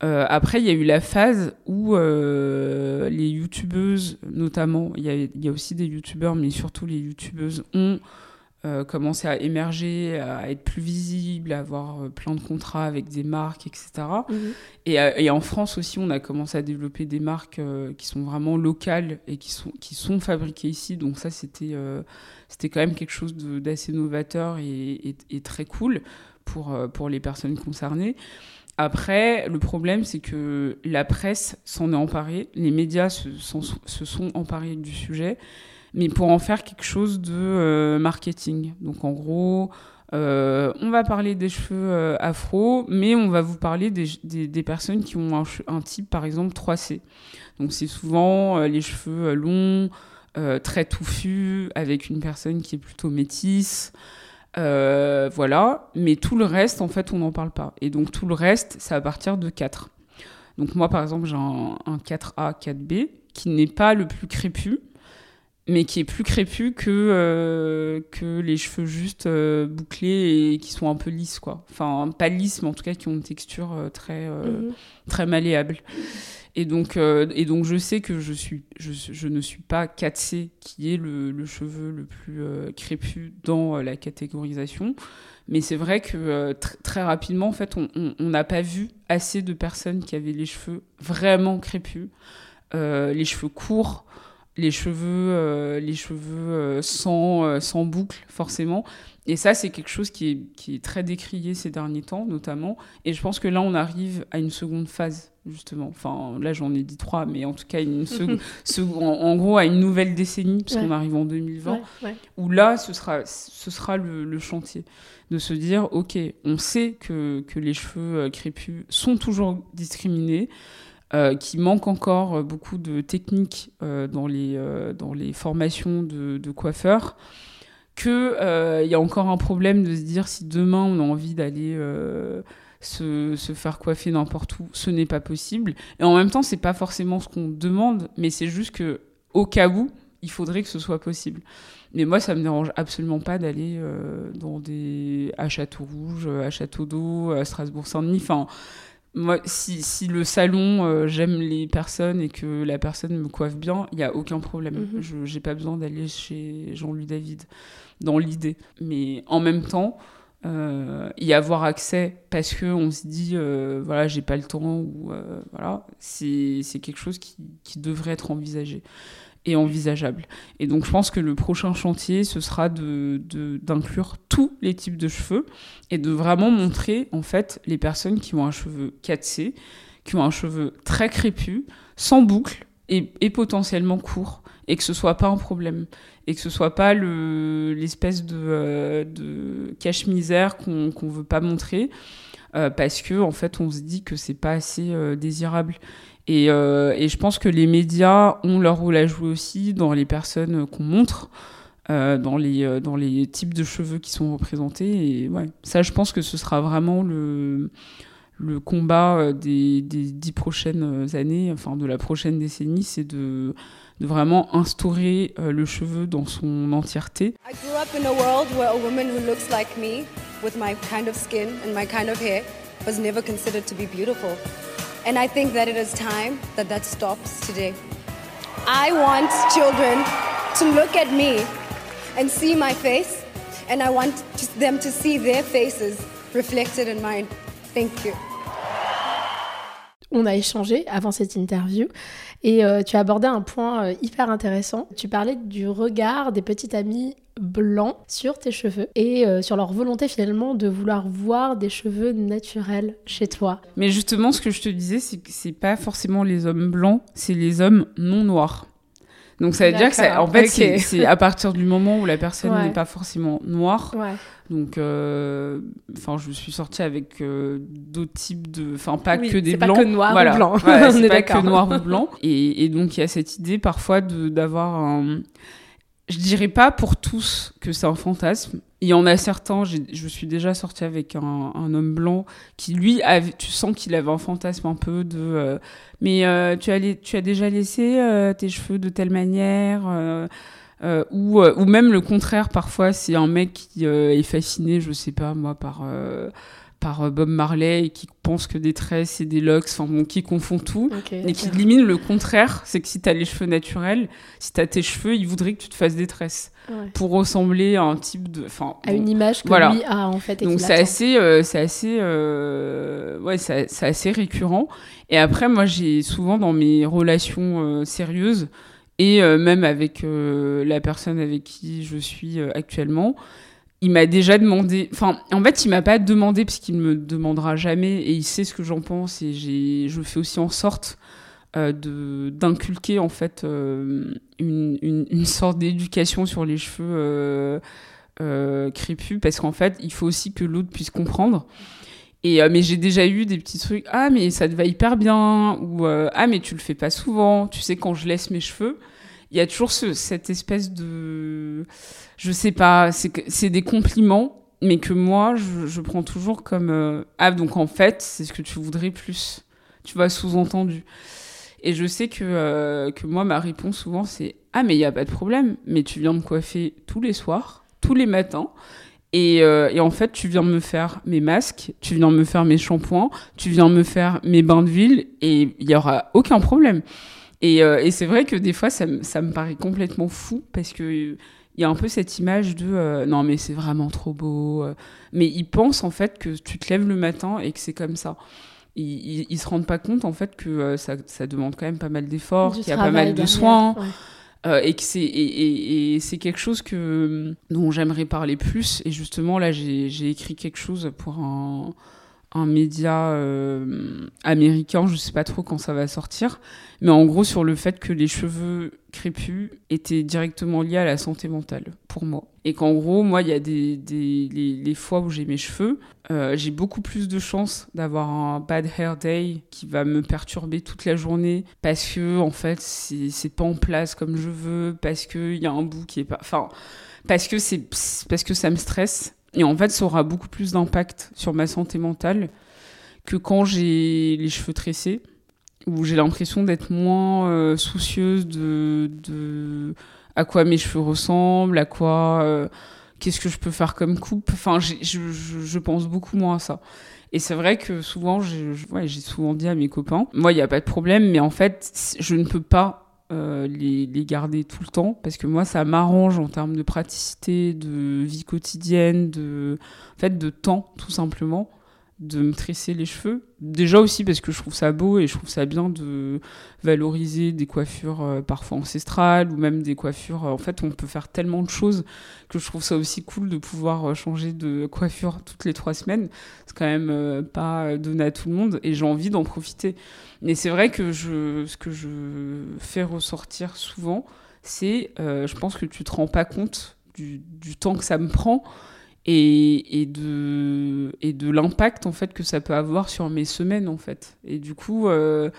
après, il y a eu la phase où les youtubeuses, notamment, il y, y, a aussi des youtubeurs, mais surtout les youtubeuses, ont euh, commencer à émerger, à être plus visible, à avoir euh, plein de contrats avec des marques, etc. Mhm. Et, euh, et, en France aussi, on a commencé à développer des marques qui sont vraiment locales et qui sont, qui sont fabriquées ici. Donc ça, c'était c'était quand même quelque chose d'assez novateur et, et, très cool pour, pour les personnes concernées. Après, le problème, c'est que la presse s'en est emparée, les médias se, se sont emparés du sujet mais pour en faire quelque chose de euh, marketing. Donc en gros, euh, on va parler des cheveux euh, afro, mais on va vous parler des, des, personnes qui ont un, type, par exemple, 3C. Donc c'est souvent les cheveux longs, très touffus, avec une personne qui est plutôt métisse. voilà, mais tout le reste, en fait, on n'en parle pas. Et donc tout le reste, c'est à partir de 4. Donc moi, par exemple, j'ai un, un 4A, 4B, qui n'est pas le plus crépu, mais qui est plus crépus que, euh, que les cheveux juste euh, bouclés et qui sont un peu lisses, quoi. Enfin, pas lisses, mais en tout cas qui ont une texture euh, très, mhm. très malléable. Et donc, et donc, je sais que je, suis, je, je ne suis pas 4C, qui est le, le cheveu le plus crépus dans la catégorisation. Mais c'est vrai que très rapidement, en fait, on n'a pas vu assez de personnes qui avaient les cheveux vraiment crépus, les cheveux courts, les cheveux, euh, les cheveux euh, sans, euh, sans boucle, forcément. Et ça, c'est quelque chose qui est, qui est, très décrié ces derniers temps, notamment. Et je pense que là, on arrive à une seconde phase, justement. Enfin, là, j'en ai dit trois, mais en tout cas, une en, en, gros, à une nouvelle décennie, puisqu'on arrive en 2020, où là, ce sera, ce sera le, le, chantier. De se dire, OK, on sait que, que les cheveux crépus sont toujours discriminés. Euh, qui manque encore euh, beaucoup de techniques euh, dans, les, dans les formations de, coiffeurs, qu'il y a encore un problème de se dire si demain on a envie d'aller se, se, faire coiffer n'importe où, ce n'est pas possible. Et en même temps, c'est pas forcément ce qu'on demande, mais c'est juste que au cas où, il faudrait que ce soit possible. Mais moi, ça me dérange absolument pas d'aller dans des à Château Rouge, à Château d'Eau, à Strasbourg-Saint-Denis. Enfin, moi, si, si le salon, euh, j'aime les personnes et que la personne me coiffe bien, il n'y a aucun problème. Mhm. Je n'ai pas besoin d'aller chez Jean-Louis David, dans l'idée. Mais en même temps, euh, y avoir accès parce qu'on se dit, euh, voilà, j'ai pas le temps, ou euh, voilà, c'est quelque chose qui, qui devrait être envisagé envisageable. Et donc je pense que le prochain chantier, ce sera d'inclure de, tous les types de cheveux et de vraiment montrer en fait les personnes qui ont un cheveu 4C, qui ont un cheveu très crépus, sans boucle et, et potentiellement court, et que ce soit pas un problème et que ce soit pas l'espèce de, euh, de cache-misère qu'on qu'on veut pas montrer. Euh, parce que en fait on se dit que c'est pas assez euh, désirable et, euh, et, je pense que les médias ont leur rôle à jouer aussi dans les personnes qu'on montre, euh, dans, les, euh, dans les types de cheveux qui sont représentés. Et ça, je pense que ce sera vraiment le, combat des, dix prochaines années, enfin de la prochaine décennie, c'est de, vraiment instaurer le cheveu dans son entièreté. I grew up in a world where a woman who looks like me, with my kind of skin and my kind of hair, was never considered to be beautiful. And I think that it is time that that stops today. I want children to look at me and see my face, and I want them to see their faces reflected in mine. Thank you. On a échangé avant cette interview et euh, tu as abordé un point euh, hyper intéressant. Tu parlais du regard des petites amies blancs sur tes cheveux et euh, sur leur volonté finalement de vouloir voir des cheveux naturels chez toi. Mais justement, ce que je te disais, c'est que c'est pas forcément les hommes blancs, c'est les hommes non noirs. Donc ça veut dire que ça, en fait, c'est à partir du moment où la personne n'est pas forcément noire. Donc, euh, enfin, je suis sortie avec euh, d'autres types de, enfin, pas que des blancs. Pas que noir ou blanc. c'est pas que noir ou blanc. Et, et donc il y a cette idée parfois d'avoir un je dirais pas pour tous que c'est un fantasme. Il y en a certains, je suis déjà sortie avec un, homme blanc qui, lui, tu sens qu'il avait un fantasme un peu de. Euh, mais euh, tu, as tu as déjà laissé euh, tes cheveux de telle manière ou, ou même le contraire, parfois, c'est un mec qui est fasciné, je sais pas moi, par par euh, Bob Marley et qui pense que des tresses c'est des locks, enfin bon, qui confond tout et qui limite le contraire, c'est que si tu as les cheveux naturels, si tu as tes cheveux, il voudrait que tu te fasses des tresses. Pour ressembler à un type de enfin à une image que lui a en fait Donc c'est assez euh, c'est assez euh, ouais, c'est assez récurrent. Et après moi j'ai souvent dans mes relations sérieuses et même avec la personne avec qui je suis actuellement, il m'a déjà demandé. Enfin, en fait, il m'a pas demandé parce qu'il me demandera jamais et il sait ce que j'en pense et j'ai, je fais aussi en sorte euh, de d'inculquer en fait euh, une, une, sorte d'éducation sur les cheveux euh, crépus parce qu'en fait, il faut aussi que l'autre puisse comprendre. Et mais j'ai déjà eu des petits trucs. Ah mais ça te va hyper bien ou ah mais tu le fais pas souvent. Tu sais quand je laisse mes cheveux il y a toujours ce, cette espèce de, je sais pas, c'est des compliments, mais que moi je, prends toujours comme euh, ah donc en fait c'est ce que tu voudrais plus, tu vois sous-entendu. Et je sais que euh, que moi ma réponse souvent c'est ah mais il y a pas de problème, mais tu viens me coiffer tous les soirs, tous les matins. Et, euh, et, en fait, tu viens me faire mes masques, tu viens me faire mes shampoings, tu viens me faire mes bains d'huile, et il y aura aucun problème. Et, euh, et c'est vrai que des fois, ça, ça, me paraît complètement fou parce que il y a un peu cette image de euh, non mais c'est vraiment trop beau. Euh. Mais ils pensent en fait que tu te lèves le matin et que c'est comme ça. Ils, ils, se rendent pas compte en fait que ça, ça, demande quand même pas mal d'efforts, qu'il y a pas mal de soins. et que c'est et, et, c'est quelque chose que dont j'aimerais parler plus et justement là j'ai écrit quelque chose pour un un média euh, américain, je sais pas trop quand ça va sortir, mais en gros sur le fait que les cheveux crépus étaient directement liés à la santé mentale pour moi. Et qu'en gros, moi, il y a des, des les, fois où j'ai mes cheveux, euh, j'ai beaucoup plus de chances d'avoir un bad hair day qui va me perturber toute la journée parce que en fait c'est pas en place comme je veux, parce qu'il y a un bout qui est pas, enfin parce que c'est parce que ça me stresse et en fait, ça aura beaucoup plus d'impact sur ma santé mentale que quand j'ai les cheveux tressés, où j'ai l'impression d'être moins euh, soucieuse de, de, à quoi mes cheveux ressemblent, à quoi, euh, qu'est-ce que je peux faire comme coupe. Enfin, je, pense beaucoup moins à ça. Et c'est vrai que souvent, j'ai souvent dit à mes copains, moi, il n'y a pas de problème, mais en fait, je ne peux pas euh, les, les, garder tout le temps parce que moi ça m'arrange en termes de praticité, de vie quotidienne, de, en fait, de temps tout simplement de me tresser les cheveux. Déjà aussi parce que je trouve ça beau et je trouve ça bien de valoriser des coiffures euh, parfois ancestrales ou même des coiffures. Euh, en fait, on peut faire tellement de choses que je trouve ça aussi cool de pouvoir euh, changer de coiffure toutes les trois semaines. C'est quand même pas donné à tout le monde et j'ai envie d'en profiter. Mais c'est vrai que je, ce que je fais ressortir souvent, c'est, je pense que tu te rends pas compte du, du temps que ça me prend et, et, de, et de l'impact en fait que ça peut avoir sur mes semaines en fait. Et du coup, euh,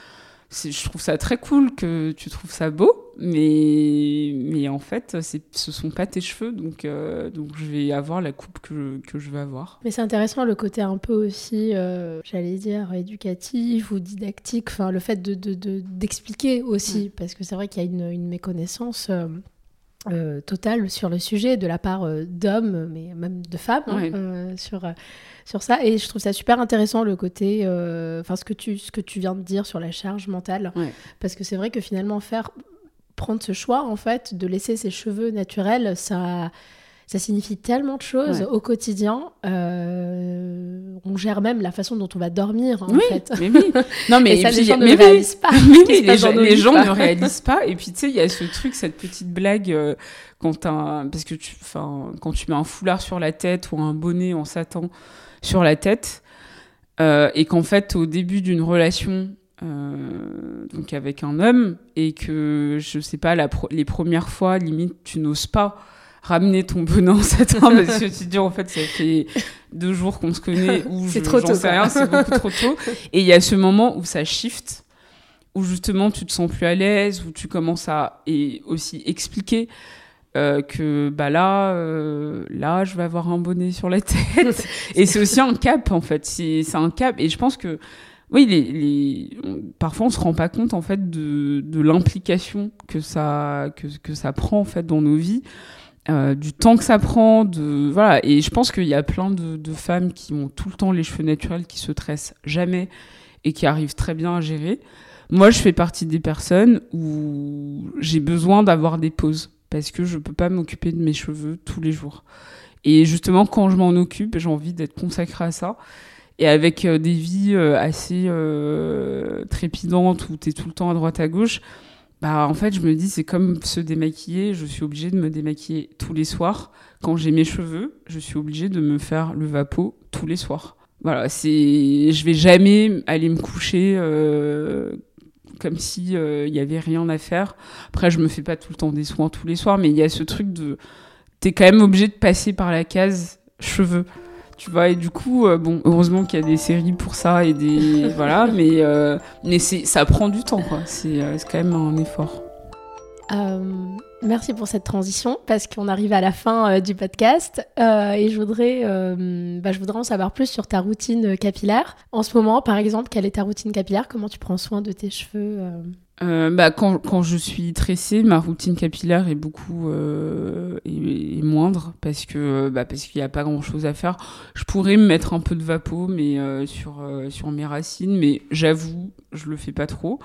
je trouve ça très cool que tu trouves ça beau, mais, mais en fait, ce sont pas tes cheveux, donc, euh, donc je vais avoir la coupe que, que je veux avoir. Mais c'est intéressant le côté un peu aussi, euh, j'allais dire, éducatif ou didactique, enfin le fait d'expliquer de, de, aussi, parce que c'est vrai qu'il y a une, une méconnaissance. Euh, total sur le sujet de la part euh, d'hommes, mais même de femmes, hein, euh, sur, sur ça. Et je trouve ça super intéressant le côté, enfin ce, que tu, ce que tu viens de dire sur la charge mentale. Parce que c'est vrai que finalement, faire prendre ce choix, en fait, de laisser ses cheveux naturels, ça ça signifie tellement de choses au quotidien. Euh, on gère même la façon dont on va dormir, en oui, fait. Mais oui. Non, mais, ça, les gens ne réalisent pas. Les, gens, ne réalisent pas. Et puis, tu sais, il y a ce truc, cette petite blague, euh, quand t'as, parce que tu, quand tu mets un foulard sur la tête ou un bonnet en satin sur la tête, euh, et qu'en fait, au début d'une relation, euh, donc avec un homme, et que, je sais pas, la les premières fois, limite, tu n'oses pas ramener ton bonnet en satin parce que tu te dis en fait ça fait deux jours qu'on se connaît ou c'est trop tôt sais rien c'est beaucoup trop tôt. Et il y a ce moment où ça shift où justement tu te sens plus à l'aise où tu commences à et aussi expliquer euh, que bah là euh, là je vais avoir un bonnet sur la tête. Et c'est aussi un cap en fait. C'est un cap. Et je pense que oui, les, les... parfois on se rend pas compte en fait de, de l'implication que ça que, que ça prend en fait dans nos vies. Euh, du temps que ça prend, de voilà. Et je pense qu'il y a plein de, femmes qui ont tout le temps les cheveux naturels, qui se tressent jamais et qui arrivent très bien à gérer. Moi, je fais partie des personnes où j'ai besoin d'avoir des pauses parce que je peux pas m'occuper de mes cheveux tous les jours. Et justement, quand je m'en occupe, j'ai envie d'être consacrée à ça. Et avec euh, des vies euh, assez trépidantes où tu es tout le temps à droite à gauche, bah en fait je me dis c'est comme se démaquiller. Je suis obligée de me démaquiller tous les soirs. Quand j'ai mes cheveux je suis obligée de me faire le vapeau tous les soirs. Voilà c'est je vais jamais aller me coucher euh, comme si il euh, y avait rien à faire. Après je me fais pas tout le temps des soins tous les soirs mais il y a ce truc de t'es quand même obligé de passer par la case cheveux tu vois et du coup euh, bon heureusement qu'il y a des séries pour ça et des voilà mais euh, mais c'est ça prend du temps quoi. C'est euh, quand même un effort. Euh, merci pour cette transition parce qu'on arrive à la fin du podcast. Et je voudrais, bah, je voudrais en savoir plus sur ta routine capillaire. En ce moment, par exemple, quelle est ta routine capillaire? Comment tu prends soin de tes cheveux euh, bah, quand, quand, je suis tressée, ma routine capillaire est beaucoup euh, est, est moindre parce que bah, parce qu'il n'y a pas grand chose à faire. Je pourrais me mettre un peu de vapeau, mais euh, sur sur mes racines, mais j'avoue, je le fais pas trop.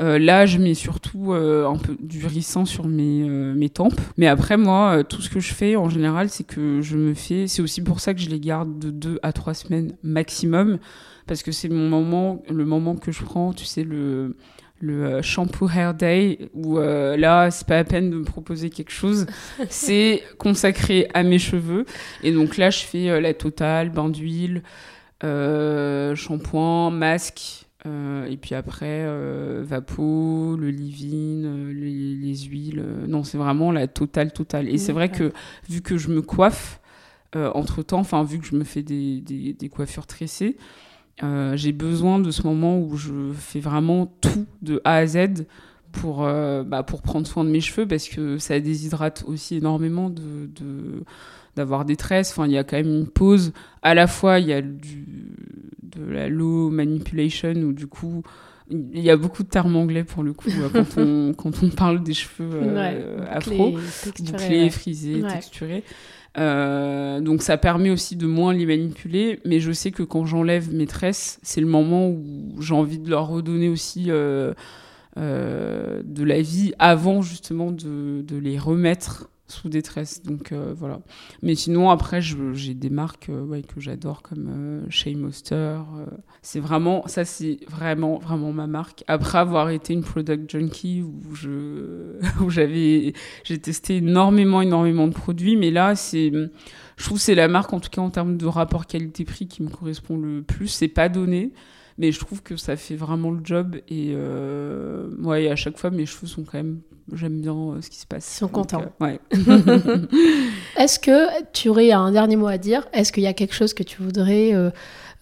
Euh, là, je mets surtout euh, un peu du rissant sur mes, euh, mes tempes. Mais après, moi, tout ce que je fais en général, c'est que je me fais. C'est aussi pour ça que je les garde de deux à trois semaines maximum. Parce que c'est mon moment, le moment que je prends, tu sais, le le shampoo hair day où là c'est pas la peine de me proposer quelque chose c'est consacré à mes cheveux et donc là je fais la totale bain d'huile shampoing masque euh, et puis après, euh, Vapo, le euh, les, les, huiles. Euh, non, c'est vraiment la totale, totale. Et c'est vrai que vu que je me coiffe, euh, entre-temps, enfin, vu que je me fais des, des, des coiffures tressées, j'ai besoin de ce moment où je fais vraiment tout de A à Z pour, bah, pour prendre soin de mes cheveux parce que ça déshydrate aussi énormément de... de d'avoir des tresses. Enfin, il y a quand même une pause. À la fois, il y a du, de la low manipulation où du coup, il y a beaucoup de termes anglais pour le coup quand, on, quand on parle des cheveux euh, ouais, afro, bouclés, ouais. frisés, ouais. texturés. Euh, donc ça permet aussi de moins les manipuler, mais je sais que quand j'enlève mes tresses, c'est le moment où j'ai envie de leur redonner aussi euh, euh, de la vie avant justement de les remettre sous détresse. Donc euh, voilà. Mais sinon, après, j'ai des marques euh, que j'adore comme euh, Shea Moster. c'est vraiment, ça, c'est vraiment, vraiment ma marque. Après avoir été une product junkie où je, où j'ai testé énormément, énormément de produits, mais là, c'est, je trouve c'est la marque, en tout cas en termes de rapport qualité-prix, qui me correspond le plus. C'est pas donné mais je trouve que ça fait vraiment le job et euh, ouais, à chaque fois mes cheveux sont quand même j'aime bien euh, ce qui se passe. Ils sont contents. Euh, ouais. Est-ce que tu aurais un dernier mot à dire? Est-ce qu'il y a quelque chose que tu voudrais euh,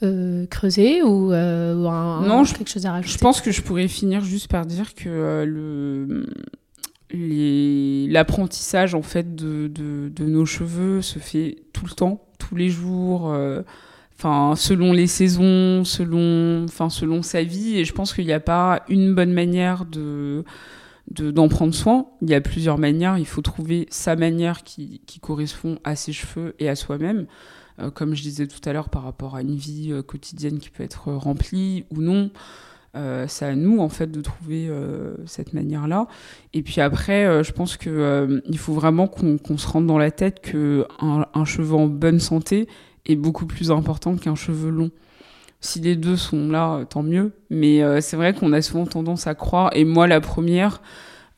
euh, creuser ou, euh, ou un, non, quelque chose à rajouter? Je pense que je pourrais finir juste par dire que le l'apprentissage en fait de, de, de, nos cheveux se fait tout le temps, tous les jours. Euh, enfin selon les saisons, selon, enfin selon sa vie. Et je pense qu'il n'y a pas une bonne manière de d'en prendre soin. Il y a plusieurs manières. Il faut trouver sa manière qui, correspond à ses cheveux et à soi-même. Euh, comme je disais tout à l'heure, par rapport à une vie euh, quotidienne qui peut être remplie ou non. Euh, c'est à nous en fait de trouver euh, cette manière-là. Et puis après, euh, je pense que il faut vraiment qu'on se rende dans la tête que un, cheveu en bonne santé est beaucoup plus important qu'un cheveu long. Si les deux sont là, tant mieux. Mais c'est vrai qu'on a souvent tendance à croire, et moi la première,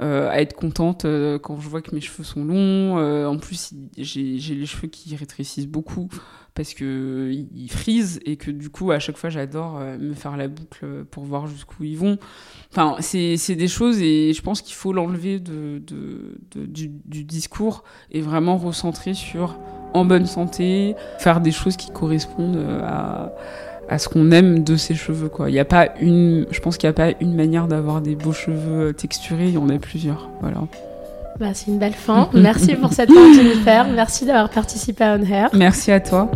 à être contente quand je vois que mes cheveux sont longs. en plus, j'ai les cheveux qui rétrécissent beaucoup parce que ils frisent et que du coup à chaque fois j'adore euh, me faire la boucle pour voir jusqu'où ils vont. Enfin, c'est des choses et je pense qu'il faut l'enlever de, de, du, du, discours et vraiment recentrer sur en bonne santé, faire des choses qui correspondent euh, à, à ce qu'on aime de ses cheveux. Quoi. Il y a pas une, je pense qu'il n'y a pas une manière d'avoir des beaux cheveux texturés, il y en a plusieurs. Voilà. Bah, c'est une belle fin. Merci pour cette fin, Jennifer. Merci d'avoir participé à On Hair. Merci à toi.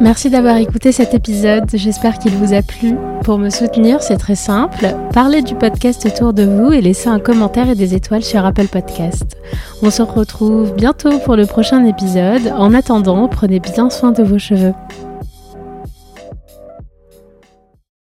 Merci d'avoir écouté cet épisode, j'espère qu'il vous a plu. Pour me soutenir, c'est très simple, parlez du podcast autour de vous et laissez un commentaire et des étoiles sur Apple Podcast. On se retrouve bientôt pour le prochain épisode. En attendant, prenez bien soin de vos cheveux.